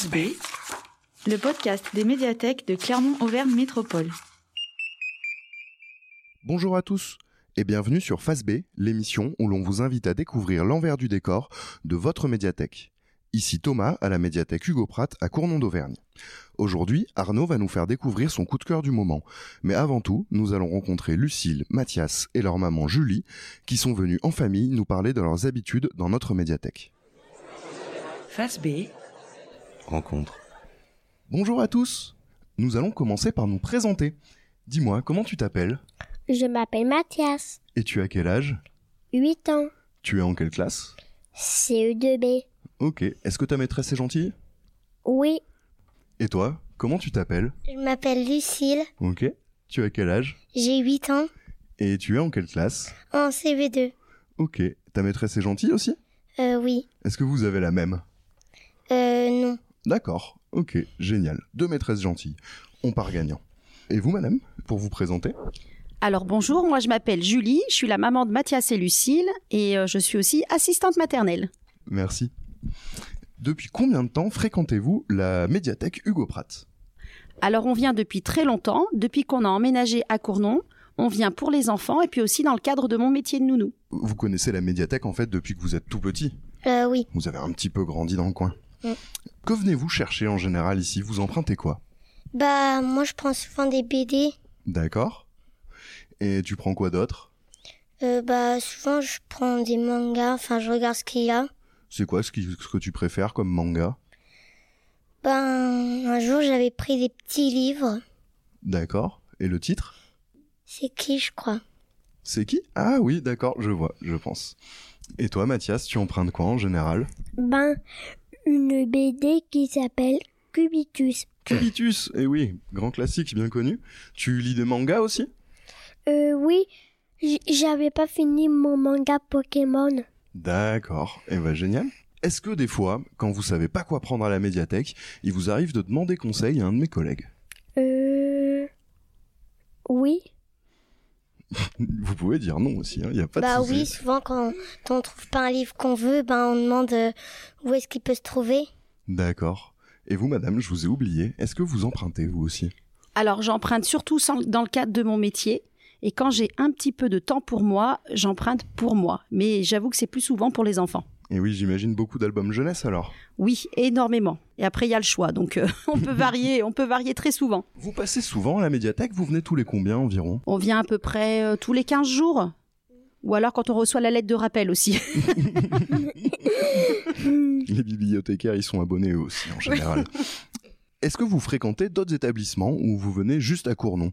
Face B, le podcast des médiathèques de Clermont-Auvergne Métropole. Bonjour à tous et bienvenue sur Face B, l'émission où l'on vous invite à découvrir l'envers du décor de votre médiathèque. Ici Thomas à la médiathèque Hugo Pratt à Cournon d'Auvergne. Aujourd'hui, Arnaud va nous faire découvrir son coup de cœur du moment. Mais avant tout, nous allons rencontrer Lucille, Mathias et leur maman Julie qui sont venus en famille nous parler de leurs habitudes dans notre médiathèque. Face B, Rencontre. Bonjour à tous. Nous allons commencer par nous présenter. Dis-moi, comment tu t'appelles? Je m'appelle Mathias, Et tu as quel âge? 8 ans, Tu es en quelle classe? CE2B. Ok. Est-ce que ta maîtresse est gentille? Oui, Et toi, comment tu t'appelles? Je m'appelle Lucille, Ok. Tu as quel âge? J'ai 8 ans, Et tu es en quelle classe? En CV2. Ok. Ta maîtresse est gentille aussi? Euh, oui. Est-ce que vous avez la même? D'accord. Ok, génial. Deux maîtresses gentilles. On part gagnant. Et vous, madame, pour vous présenter? Alors bonjour, moi je m'appelle Julie, je suis la maman de Mathias et Lucille et euh, je suis aussi assistante maternelle. Merci. Depuis combien de temps fréquentez-vous la médiathèque Hugo Pratt? Alors on vient depuis très longtemps, depuis qu'on a emménagé à Cournon, on vient pour les enfants et puis aussi dans le cadre de mon métier de nounou. Vous connaissez la médiathèque en fait depuis que vous êtes tout petit? Euh, oui. Vous avez un petit peu grandi dans le coin. Mm. Que venez-vous chercher en général ici? Vous empruntez quoi? Bah, moi je prends souvent des BD. D'accord. Et tu prends quoi d'autre? Euh, bah, souvent je prends des mangas, enfin je regarde ce qu'il y a. C'est quoi ce, qui- ce que tu préfères comme manga? Ben, un jour j'avais pris des petits livres. D'accord. Et le titre? C'est qui, je crois? C'est qui? Ah oui, d'accord, je vois, je pense. Et toi, Mathias, tu empruntes quoi en général? Ben, une BD qui s'appelle Cubitus. Cubitus, eh oui, grand classique, bien connu. Tu lis des mangas aussi? Euh, oui, j'avais pas fini mon manga Pokémon. D'accord, eh ben génial. Est-ce que des fois, quand vous savez pas quoi prendre à la médiathèque, il vous arrive de demander conseil à un de mes collègues? Euh. Oui. Vous pouvez dire non aussi, il n'y a pas bah de souci. oui, souvent quand on trouve pas un livre qu'on veut, ben on demande euh, où est-ce qu'il peut se trouver. D'accord. Et vous, madame, je vous ai oublié, est-ce que vous empruntez vous aussi? Alors j'emprunte surtout sans- dans le cadre de mon métier et quand j'ai un petit peu de temps pour moi, j'emprunte pour moi. Mais j'avoue que c'est plus souvent pour les enfants. Et oui, j'imagine beaucoup d'albums jeunesse alors. Oui, énormément. Et après il y a le choix, donc euh, on peut varier, on peut varier très souvent. Vous passez souvent à la médiathèque, vous venez tous les combien environ? On vient à peu près euh, tous les 15 jours. Ou alors quand on reçoit la lettre de rappel aussi. Les bibliothécaires, ils sont abonnés eux aussi en général. Est-ce que vous fréquentez d'autres établissements ou vous venez juste à Cournon?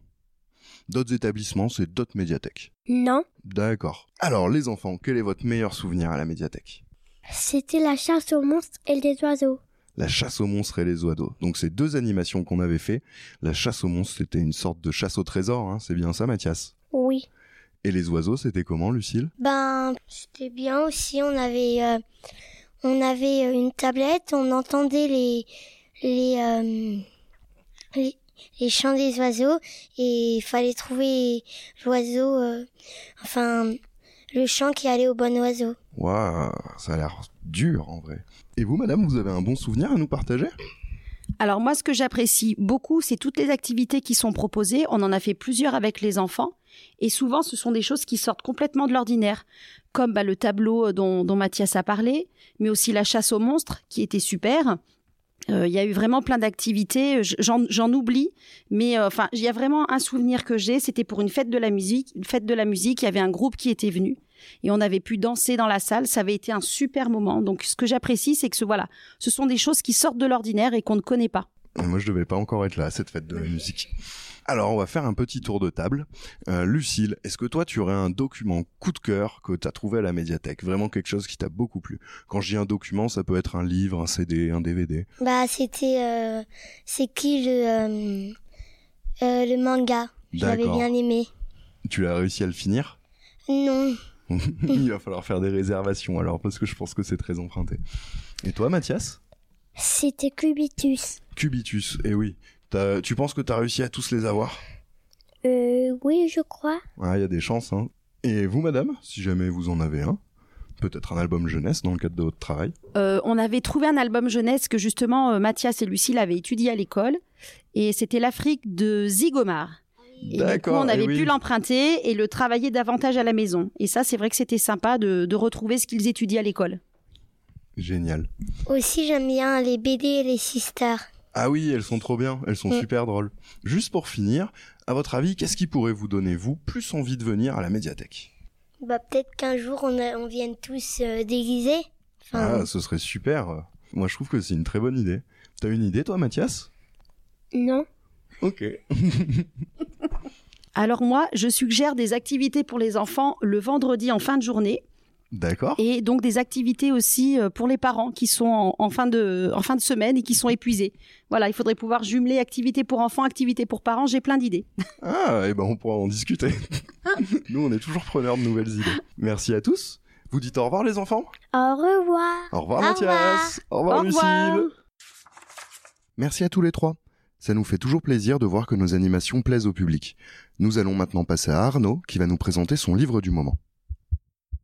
D'autres établissements, c'est d'autres médiathèques? Non, D'accord. Alors les enfants, quel est votre meilleur souvenir à la médiathèque? C'était la chasse aux monstres et des oiseaux. La chasse aux monstres et les oiseaux. Donc c'est deux animations qu'on avait fait. La chasse aux monstres, c'était une sorte de chasse au trésor, hein, c'est bien ça Mathias? Oui. Et les oiseaux, c'était comment Lucille? Ben, c'était bien aussi. On avait, euh, on avait euh, une tablette, on entendait les, les, euh, les, les chants des oiseaux et il fallait trouver l'oiseau, euh, enfin, le chant qui allait au bon oiseau. Waouh, ça a l'air dur en vrai. Et vous madame, vous avez un bon souvenir à nous partager? Alors moi, ce que j'apprécie beaucoup, c'est toutes les activités qui sont proposées. On en a fait plusieurs avec les enfants. Et souvent, ce sont des choses qui sortent complètement de l'ordinaire, comme bah, le tableau dont, dont Mathias a parlé, mais aussi la chasse aux monstres, qui était super. Euh, Il y a eu vraiment plein d'activités. J'en oublie, mais euh, enfin, il y a vraiment un souvenir que j'ai. C'était pour une fête de la musique. Une fête de la musique. Il y avait un groupe qui était venu et on avait pu danser dans la salle. Ça avait été un super moment. Donc, ce que j'apprécie, c'est que ce voilà, ce sont des choses qui sortent de l'ordinaire et qu'on ne connaît pas. Moi, je devais pas encore être là à cette fête de la musique. Alors, on va faire un petit tour de table. Euh, Lucille, est-ce que toi, tu aurais un document coup de cœur que tu as trouvé à la médiathèque? Vraiment quelque chose qui t'a beaucoup plu Quand je dis un document, ça peut être un livre, un CD, un DVD. Bah, c'était, euh, c'est qui le, euh, euh, le manga? J'avais bien aimé. Tu as réussi à le finir? Non, Il va falloir faire des réservations alors, parce que je pense que c'est très emprunté. Et toi, Mathias? C'était Cubitus. Cubitus, eh oui. T'as- tu penses que tu as réussi à tous les avoir? Euh, oui, je crois. Ah, il y a des chances, hein. Et vous, madame, si jamais vous en avez un, Peut-être un album jeunesse dans le cadre de votre travail? Euh, on avait trouvé un album jeunesse que justement euh, Mathias et Lucille avaient étudié à l'école. Et c'était l'Afrique de Zigomar. Et du coup, D'accord, on avait oui. pu l'emprunter et le travailler davantage à la maison. Et ça, c'est vrai que c'était sympa de, de retrouver ce qu'ils étudient à l'école. Génial. Aussi, j'aime bien les BD et les sisters. Ah oui, elles sont trop bien, elles sont Mm. super drôles. Juste pour finir, à votre avis, qu'est-ce qui pourrait vous donner, vous, plus envie de venir à la médiathèque? Bah, peut-être qu'un jour, on, a- on vienne tous euh, déguisés. Enfin, Ah, ce serait super. Moi, je trouve que c'est une très bonne idée. T'as une idée, toi, Mathias? Non. Ok. Alors moi, je suggère des activités pour les enfants le vendredi en fin de journée D'accord. et donc des activités aussi euh, pour les parents qui sont en, en fin de, en fin de semaine et qui sont épuisés. Voilà, il faudrait pouvoir jumeler activités pour enfants, activités pour parents. J'ai plein d'idées. Ah, et ben on pourra en discuter. Nous, on est toujours preneurs de nouvelles idées. Merci à tous. Vous dites au revoir, les enfants Au revoir. Au revoir, Au Mathias. Au revoir, Au Lucille. revoir. Merci à tous les trois. Ça nous fait toujours plaisir de voir que nos animations plaisent au public. Nous allons maintenant passer à Arnaud, qui va nous présenter son livre du moment.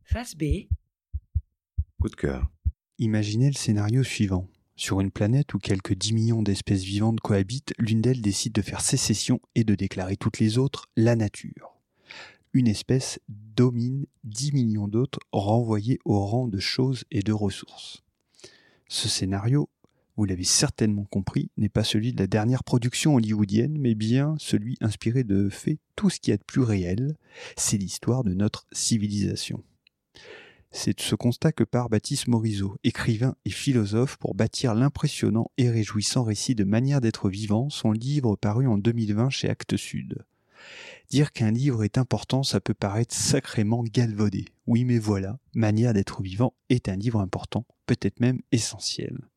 Face B. Coup de cœur. Imaginez le scénario suivant. Sur une planète où quelques 10 millions d'espèces vivantes cohabitent, l'une d'elles décide de faire sécession et de déclarer toutes les autres la nature. Une espèce domine 10 millions d'autres renvoyées au rang de choses et de ressources. Ce scénario, vous l'avez certainement compris, n'est pas celui de la dernière production hollywoodienne, mais bien celui inspiré de faits tout ce qui est de plus réel, c'est l'histoire de notre civilisation. C'est de ce constat que part Baptiste Morisot, écrivain et philosophe, pour bâtir l'impressionnant et réjouissant récit de Manière d'être vivant, son livre paru en 2020 chez Actes Sud. Dire qu'un livre est important, ça peut paraître sacrément galvaudé. Oui, mais voilà, Manière d'être vivant est un livre important, peut-être même essentiel.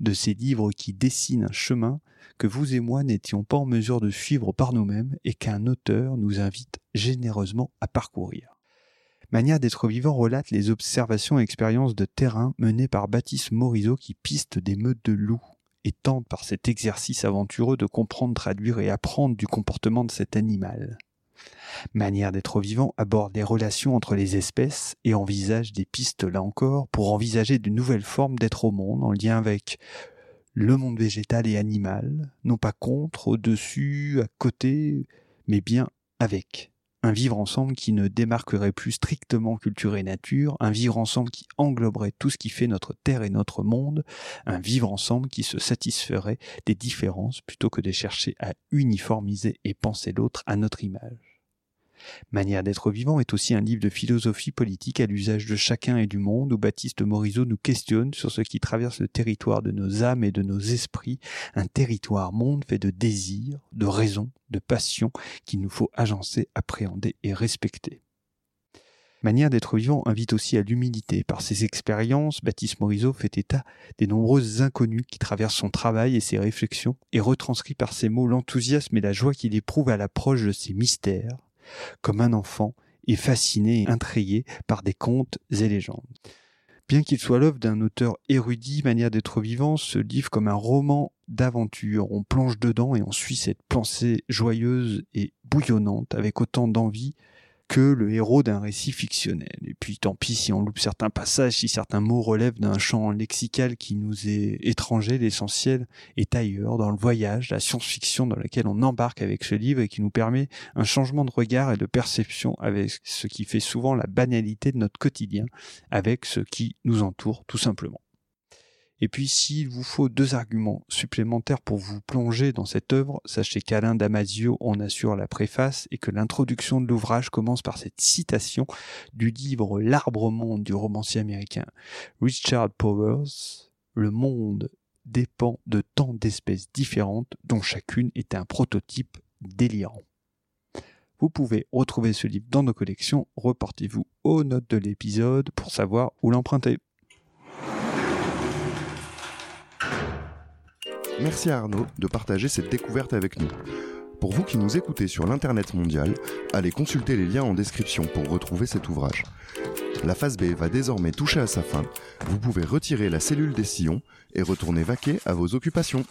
De ces livres qui dessinent un chemin que vous et moi n'étions pas en mesure de suivre par nous-mêmes et qu'un auteur nous invite généreusement à parcourir. Manière d'être vivant relate les observations et expériences de terrain menées par Baptiste Morisot qui piste des meutes de loups et tente par cet exercice aventureux de comprendre, traduire et apprendre du comportement de cet animal. Manière d'être vivant aborde les relations entre les espèces et envisage des pistes là encore pour envisager de nouvelles formes d'être au monde en lien avec le monde végétal et animal, non pas contre, au-dessus, à côté, mais bien avec un vivre ensemble qui ne démarquerait plus strictement culture et nature, un vivre ensemble qui engloberait tout ce qui fait notre terre et notre monde, un vivre ensemble qui se satisferait des différences plutôt que de chercher à uniformiser et penser l'autre à notre image. Manière d'être vivant est aussi un livre de philosophie politique à l'usage de chacun et du monde où Baptiste Morisot nous questionne sur ce qui traverse le territoire de nos âmes et de nos esprits, un territoire monde fait de désirs, de raisons, de passions qu'il nous faut agencer, appréhender et respecter. Manière d'être vivant invite aussi à l'humilité. Par ses expériences, Baptiste Morisot fait état des nombreuses inconnues qui traversent son travail et ses réflexions et retranscrit par ses mots l'enthousiasme et la joie qu'il éprouve à l'approche de ces mystères, comme un enfant est fasciné et intrigué par des contes et légendes. Bien qu'il soit l'œuvre d'un auteur érudit, manière d'être vivant, se livre comme un roman d'aventure. On plonge dedans et on suit cette pensée joyeuse et bouillonnante avec autant d'envie que le héros d'un récit fictionnel. Et puis tant pis si on loupe certains passages, si certains mots relèvent d'un champ lexical qui nous est étranger, l'essentiel est ailleurs, dans le voyage, la science-fiction dans laquelle on embarque avec ce livre et qui nous permet un changement de regard et de perception avec ce qui fait souvent la banalité de notre quotidien, avec ce qui nous entoure tout simplement. Et puis, s'il vous faut deux arguments supplémentaires pour vous plonger dans cette œuvre, sachez qu'Alain Damasio en assure la préface et que l'introduction de l'ouvrage commence par cette citation du livre L'arbre monde du romancier américain Richard Powers. Le monde dépend de tant d'espèces différentes dont chacune est un prototype délirant. Vous pouvez retrouver ce livre dans nos collections. Reportez-vous aux notes de l'épisode pour savoir où l'emprunter. Merci à Arnaud de partager cette découverte avec nous. Pour vous qui nous écoutez sur l'Internet mondial, allez consulter les liens en description pour retrouver cet ouvrage. La phase B va désormais toucher à sa fin. Vous pouvez retirer la cellule des sillons et retourner vaquer à vos occupations.